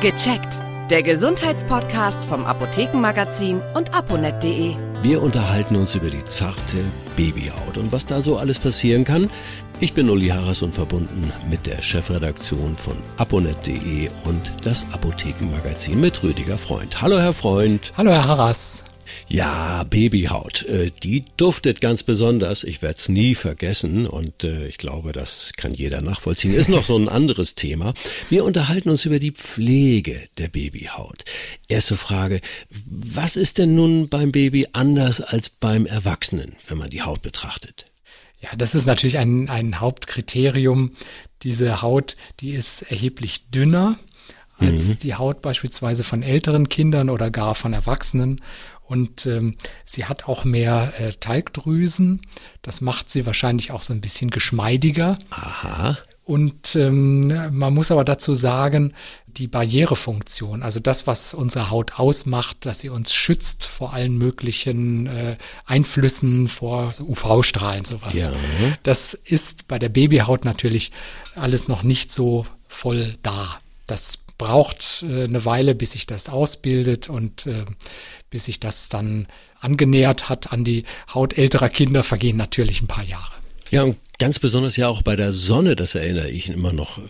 Gecheckt. Der Gesundheitspodcast vom Apothekenmagazin und aponet.de. Wir unterhalten uns über die zarte Babyhaut und was da so alles passieren kann. Ich bin Uli Harras und verbunden mit der Chefredaktion von aponet.de und das Apothekenmagazin mit Rüdiger Freund. Hallo Herr Freund. Hallo Herr Harras. Ja, Babyhaut, äh, die duftet ganz besonders. Ich werde es nie vergessen und äh, ich glaube, das kann jeder nachvollziehen. Ist noch so ein anderes Thema. Wir unterhalten uns über die Pflege der Babyhaut. Erste Frage, was ist denn nun beim Baby anders als beim Erwachsenen, wenn man die Haut betrachtet? Ja, das ist natürlich ein, ein Hauptkriterium. Diese Haut, die ist erheblich dünner als mhm. die Haut beispielsweise von älteren Kindern oder gar von Erwachsenen. Und ähm, sie hat auch mehr äh, Talgdrüsen. Das macht sie wahrscheinlich auch so ein bisschen geschmeidiger. Aha. Und ähm, man muss aber dazu sagen, die Barrierefunktion, also das, was unsere Haut ausmacht, dass sie uns schützt vor allen möglichen äh, Einflüssen, vor so UV-Strahlen, sowas. Ja. Das ist bei der Babyhaut natürlich alles noch nicht so voll da. Das braucht äh, eine Weile, bis sich das ausbildet und äh, bis sich das dann angenähert hat an die Haut älterer Kinder, vergehen natürlich ein paar Jahre. Ja, und ganz besonders ja auch bei der Sonne, das erinnere ich immer noch äh,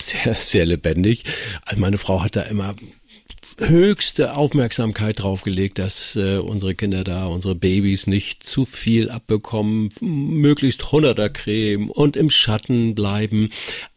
sehr, sehr lebendig. Also meine Frau hat da immer höchste Aufmerksamkeit drauf gelegt, dass äh, unsere Kinder da, unsere Babys nicht zu viel abbekommen, möglichst hunderter Creme und im Schatten bleiben.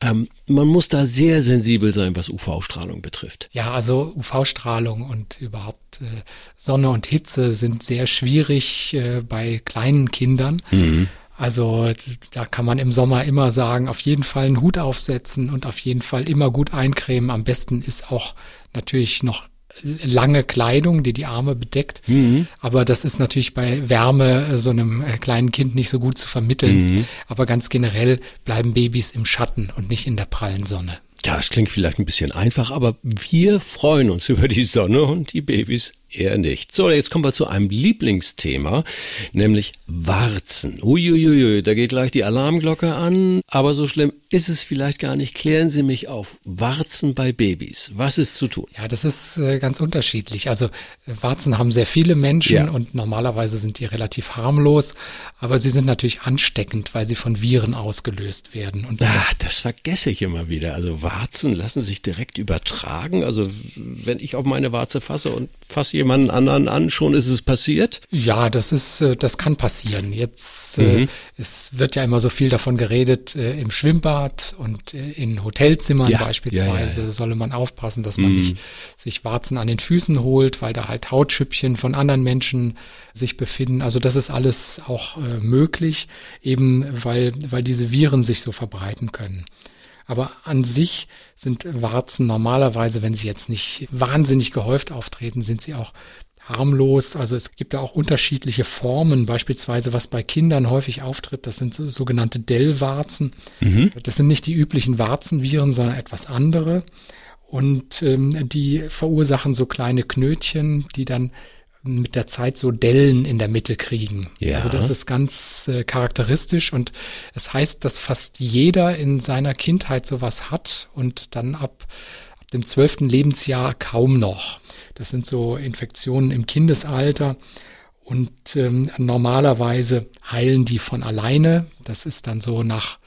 Ähm, man muss da sehr sensibel sein, was UV-Strahlung betrifft. Ja, also UV-Strahlung und überhaupt äh, Sonne und Hitze sind sehr schwierig äh, bei kleinen Kindern. Mhm. Also da kann man im Sommer immer sagen, auf jeden Fall einen Hut aufsetzen und auf jeden Fall immer gut eincremen. Am besten ist auch natürlich noch lange Kleidung, die die Arme bedeckt. Mhm. Aber das ist natürlich bei Wärme äh, so einem äh, kleinen Kind nicht so gut zu vermitteln. Mhm. Aber ganz generell bleiben Babys im Schatten und nicht in der prallen Sonne. Ja, es klingt vielleicht ein bisschen einfach, aber wir freuen uns über die Sonne und die Babys eher nicht. So, jetzt kommen wir zu einem Lieblingsthema, nämlich Warzen. Uiuiui, da geht gleich die Alarmglocke an, aber so schlimm ist es vielleicht gar nicht. Klären Sie mich auf. Warzen bei Babys. Was ist zu tun? Ja, das ist äh, ganz unterschiedlich. Also äh, Warzen haben sehr viele Menschen ja. und normalerweise sind die relativ harmlos, aber sie sind natürlich ansteckend, weil sie von Viren ausgelöst werden. Und Ach, das vergesse ich immer wieder. Also Warzen lassen sich direkt übertragen. Also wenn ich auf meine Warze fasse und fasse jemanden anderen an, schon ist es passiert? Ja, das ist, äh, das kann passieren. Jetzt, äh, mhm. es wird ja immer so viel davon geredet, äh, im Schwimmbad und in Hotelzimmern ja, beispielsweise ja, ja, solle man aufpassen, dass man mhm. nicht sich Warzen an den Füßen holt, weil da halt Hautschüppchen von anderen Menschen sich befinden. Also das ist alles auch möglich, eben weil, weil diese Viren sich so verbreiten können. Aber an sich sind Warzen normalerweise, wenn sie jetzt nicht wahnsinnig gehäuft auftreten, sind sie auch harmlos. Also es gibt da auch unterschiedliche Formen, beispielsweise was bei Kindern häufig auftritt, das sind sogenannte Dellwarzen. Mhm. Das sind nicht die üblichen Warzenviren, sondern etwas andere. Und ähm, die verursachen so kleine Knötchen, die dann mit der Zeit so Dellen in der Mitte kriegen. Ja. Also das ist ganz äh, charakteristisch und es heißt, dass fast jeder in seiner Kindheit sowas hat und dann ab, ab dem zwölften Lebensjahr kaum noch. Das sind so Infektionen im Kindesalter und ähm, normalerweise heilen die von alleine. Das ist dann so nach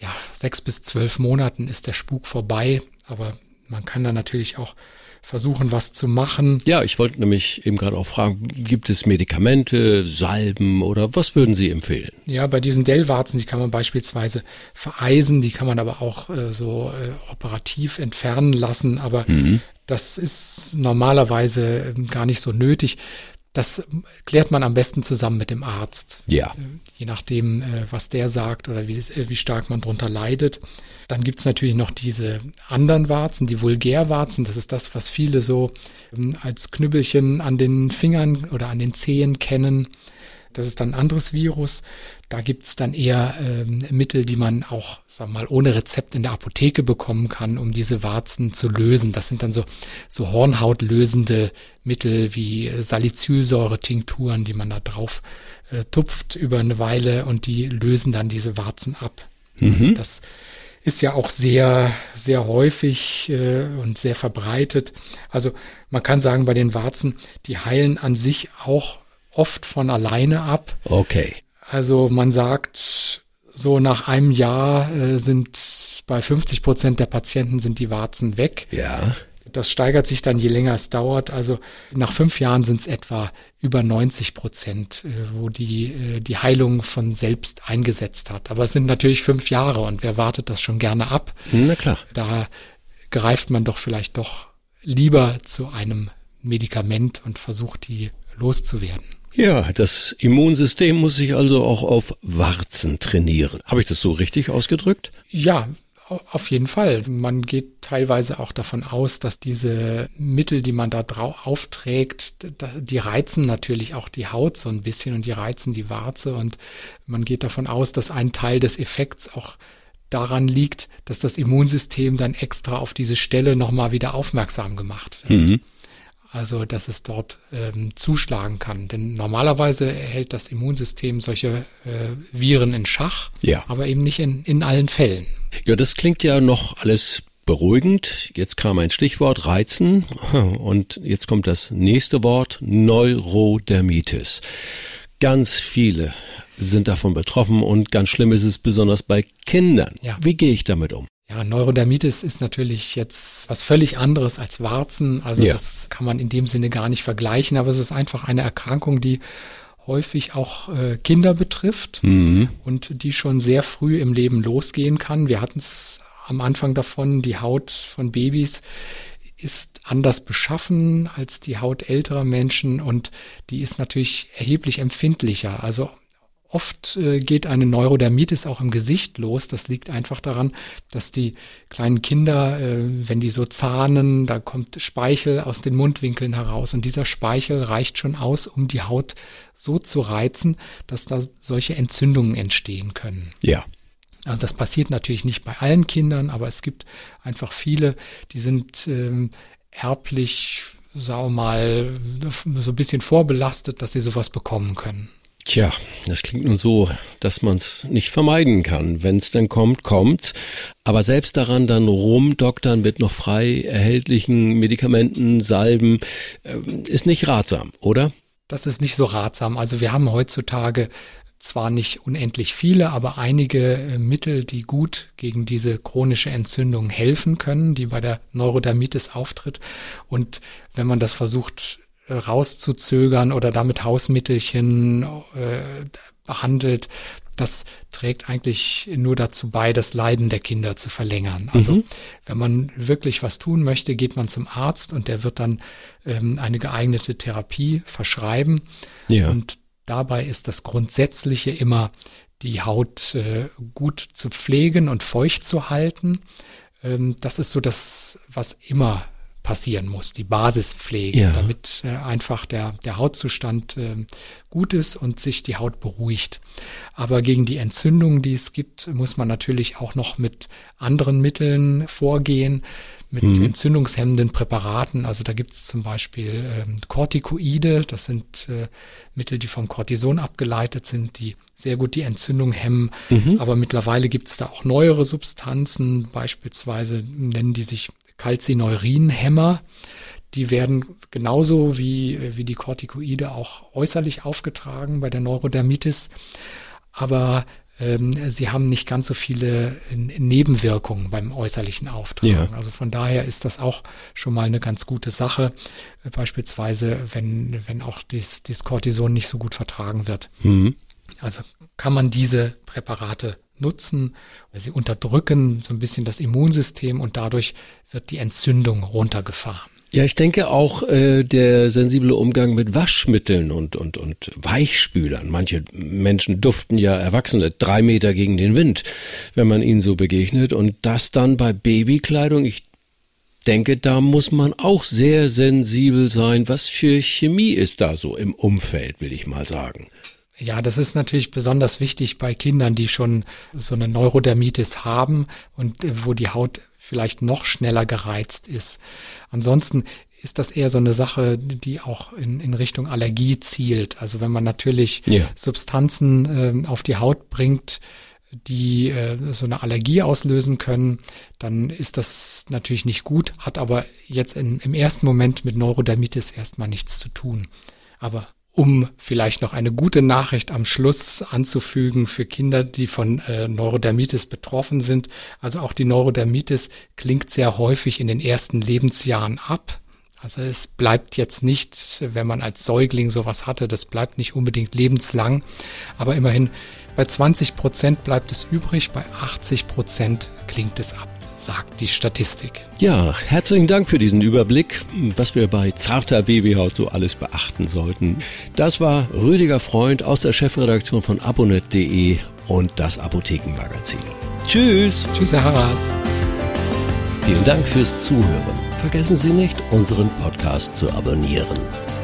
ja, sechs bis zwölf Monaten ist der Spuk vorbei, aber man kann da natürlich auch versuchen, was zu machen. Ja, ich wollte nämlich eben gerade auch fragen, gibt es Medikamente, Salben oder was würden Sie empfehlen? Ja, bei diesen Dellwarzen, die kann man beispielsweise vereisen, die kann man aber auch äh, so äh, operativ entfernen lassen, aber mhm. das ist normalerweise äh, gar nicht so nötig. Das klärt man am besten zusammen mit dem Arzt. Ja. Je nachdem, äh, was der sagt oder wie, äh, wie stark man drunter leidet. Dann gibt's natürlich noch diese anderen Warzen, die Vulgärwarzen. Das ist das, was viele so ähm, als Knüppelchen an den Fingern oder an den Zehen kennen. Das ist dann ein anderes Virus. Da gibt's dann eher ähm, Mittel, die man auch, wir mal, ohne Rezept in der Apotheke bekommen kann, um diese Warzen zu lösen. Das sind dann so, so hornhautlösende Mittel wie Salicylsäure-Tinkturen, die man da drauf äh, tupft über eine Weile und die lösen dann diese Warzen ab. Mhm. Also das ist ja auch sehr, sehr häufig äh, und sehr verbreitet. Also man kann sagen, bei den Warzen, die heilen an sich auch oft von alleine ab. Okay. Also man sagt, so nach einem Jahr äh, sind bei 50 Prozent der Patienten sind die Warzen weg. Ja. Das steigert sich dann, je länger es dauert. Also nach fünf Jahren sind es etwa über 90 Prozent, äh, wo die, äh, die Heilung von selbst eingesetzt hat. Aber es sind natürlich fünf Jahre und wer wartet das schon gerne ab? Na klar. Da greift man doch vielleicht doch lieber zu einem Medikament und versucht, die loszuwerden. Ja, das Immunsystem muss sich also auch auf Warzen trainieren. Habe ich das so richtig ausgedrückt? Ja, auf jeden Fall. Man geht teilweise auch davon aus, dass diese Mittel, die man da drauf aufträgt, die reizen natürlich auch die Haut so ein bisschen und die reizen die Warze und man geht davon aus, dass ein Teil des Effekts auch daran liegt, dass das Immunsystem dann extra auf diese Stelle nochmal wieder aufmerksam gemacht wird. Mhm. Also, dass es dort ähm, zuschlagen kann. Denn normalerweise hält das Immunsystem solche äh, Viren in Schach, ja. aber eben nicht in, in allen Fällen. Ja, das klingt ja noch alles beruhigend. Jetzt kam ein Stichwort Reizen und jetzt kommt das nächste Wort Neurodermitis. Ganz viele sind davon betroffen und ganz schlimm ist es besonders bei Kindern. Ja. Wie gehe ich damit um? Ja, Neurodermitis ist natürlich jetzt was völlig anderes als Warzen. Also ja. das kann man in dem Sinne gar nicht vergleichen, aber es ist einfach eine Erkrankung, die häufig auch äh, Kinder betrifft mhm. und die schon sehr früh im Leben losgehen kann. Wir hatten es am Anfang davon, die Haut von Babys ist anders beschaffen als die Haut älterer Menschen und die ist natürlich erheblich empfindlicher. Also Oft äh, geht eine Neurodermitis auch im Gesicht los. Das liegt einfach daran, dass die kleinen Kinder, äh, wenn die so zahnen, da kommt Speichel aus den Mundwinkeln heraus und dieser Speichel reicht schon aus, um die Haut so zu reizen, dass da solche Entzündungen entstehen können. Ja. Also das passiert natürlich nicht bei allen Kindern, aber es gibt einfach viele, die sind ähm, erblich, sagen wir mal, so ein bisschen vorbelastet, dass sie sowas bekommen können. Tja, das klingt nur so, dass man es nicht vermeiden kann. Wenn es dann kommt, kommt's. Aber selbst daran dann rumdoktern mit noch frei erhältlichen Medikamenten, Salben, äh, ist nicht ratsam, oder? Das ist nicht so ratsam. Also wir haben heutzutage zwar nicht unendlich viele, aber einige äh, Mittel, die gut gegen diese chronische Entzündung helfen können, die bei der Neurodermitis auftritt. Und wenn man das versucht rauszuzögern oder damit Hausmittelchen äh, behandelt, das trägt eigentlich nur dazu bei, das Leiden der Kinder zu verlängern. Also mhm. wenn man wirklich was tun möchte, geht man zum Arzt und der wird dann ähm, eine geeignete Therapie verschreiben. Ja. Und dabei ist das Grundsätzliche immer, die Haut äh, gut zu pflegen und feucht zu halten. Ähm, das ist so das, was immer passieren muss, die Basispflege, ja. damit äh, einfach der, der Hautzustand äh, gut ist und sich die Haut beruhigt. Aber gegen die Entzündungen, die es gibt, muss man natürlich auch noch mit anderen Mitteln vorgehen, mit mhm. entzündungshemmenden Präparaten. Also da gibt es zum Beispiel ähm, Corticoide, das sind äh, Mittel, die vom Cortison abgeleitet sind, die sehr gut die Entzündung hemmen. Mhm. Aber mittlerweile gibt es da auch neuere Substanzen, beispielsweise nennen die sich Calcineurinhämmer. Die werden genauso wie, wie die Corticoide auch äußerlich aufgetragen bei der Neurodermitis. Aber ähm, sie haben nicht ganz so viele Nebenwirkungen beim äußerlichen Auftragen. Ja. Also von daher ist das auch schon mal eine ganz gute Sache. Beispielsweise, wenn, wenn auch dies Cortison nicht so gut vertragen wird. Mhm. Also kann man diese Präparate nutzen. Sie unterdrücken so ein bisschen das Immunsystem und dadurch wird die Entzündung runtergefahren. Ja, ich denke auch äh, der sensible Umgang mit Waschmitteln und, und, und Weichspülern. Manche Menschen duften ja Erwachsene drei Meter gegen den Wind, wenn man ihnen so begegnet. Und das dann bei Babykleidung. Ich denke, da muss man auch sehr sensibel sein. Was für Chemie ist da so im Umfeld, will ich mal sagen. Ja, das ist natürlich besonders wichtig bei Kindern, die schon so eine Neurodermitis haben und wo die Haut vielleicht noch schneller gereizt ist. Ansonsten ist das eher so eine Sache, die auch in, in Richtung Allergie zielt. Also wenn man natürlich ja. Substanzen äh, auf die Haut bringt, die äh, so eine Allergie auslösen können, dann ist das natürlich nicht gut, hat aber jetzt in, im ersten Moment mit Neurodermitis erstmal nichts zu tun. Aber um vielleicht noch eine gute Nachricht am Schluss anzufügen für Kinder, die von äh, Neurodermitis betroffen sind. Also auch die Neurodermitis klingt sehr häufig in den ersten Lebensjahren ab. Also es bleibt jetzt nicht, wenn man als Säugling sowas hatte, das bleibt nicht unbedingt lebenslang, aber immerhin bei 20 Prozent bleibt es übrig, bei 80 Prozent klingt es ab, sagt die Statistik. Ja, herzlichen Dank für diesen Überblick, was wir bei zarter Babyhaut so alles beachten sollten. Das war Rüdiger Freund aus der Chefredaktion von abonet.de und das Apothekenmagazin. Tschüss. Tschüss, Herr Harras. Vielen Dank fürs Zuhören. Vergessen Sie nicht, unseren Podcast zu abonnieren.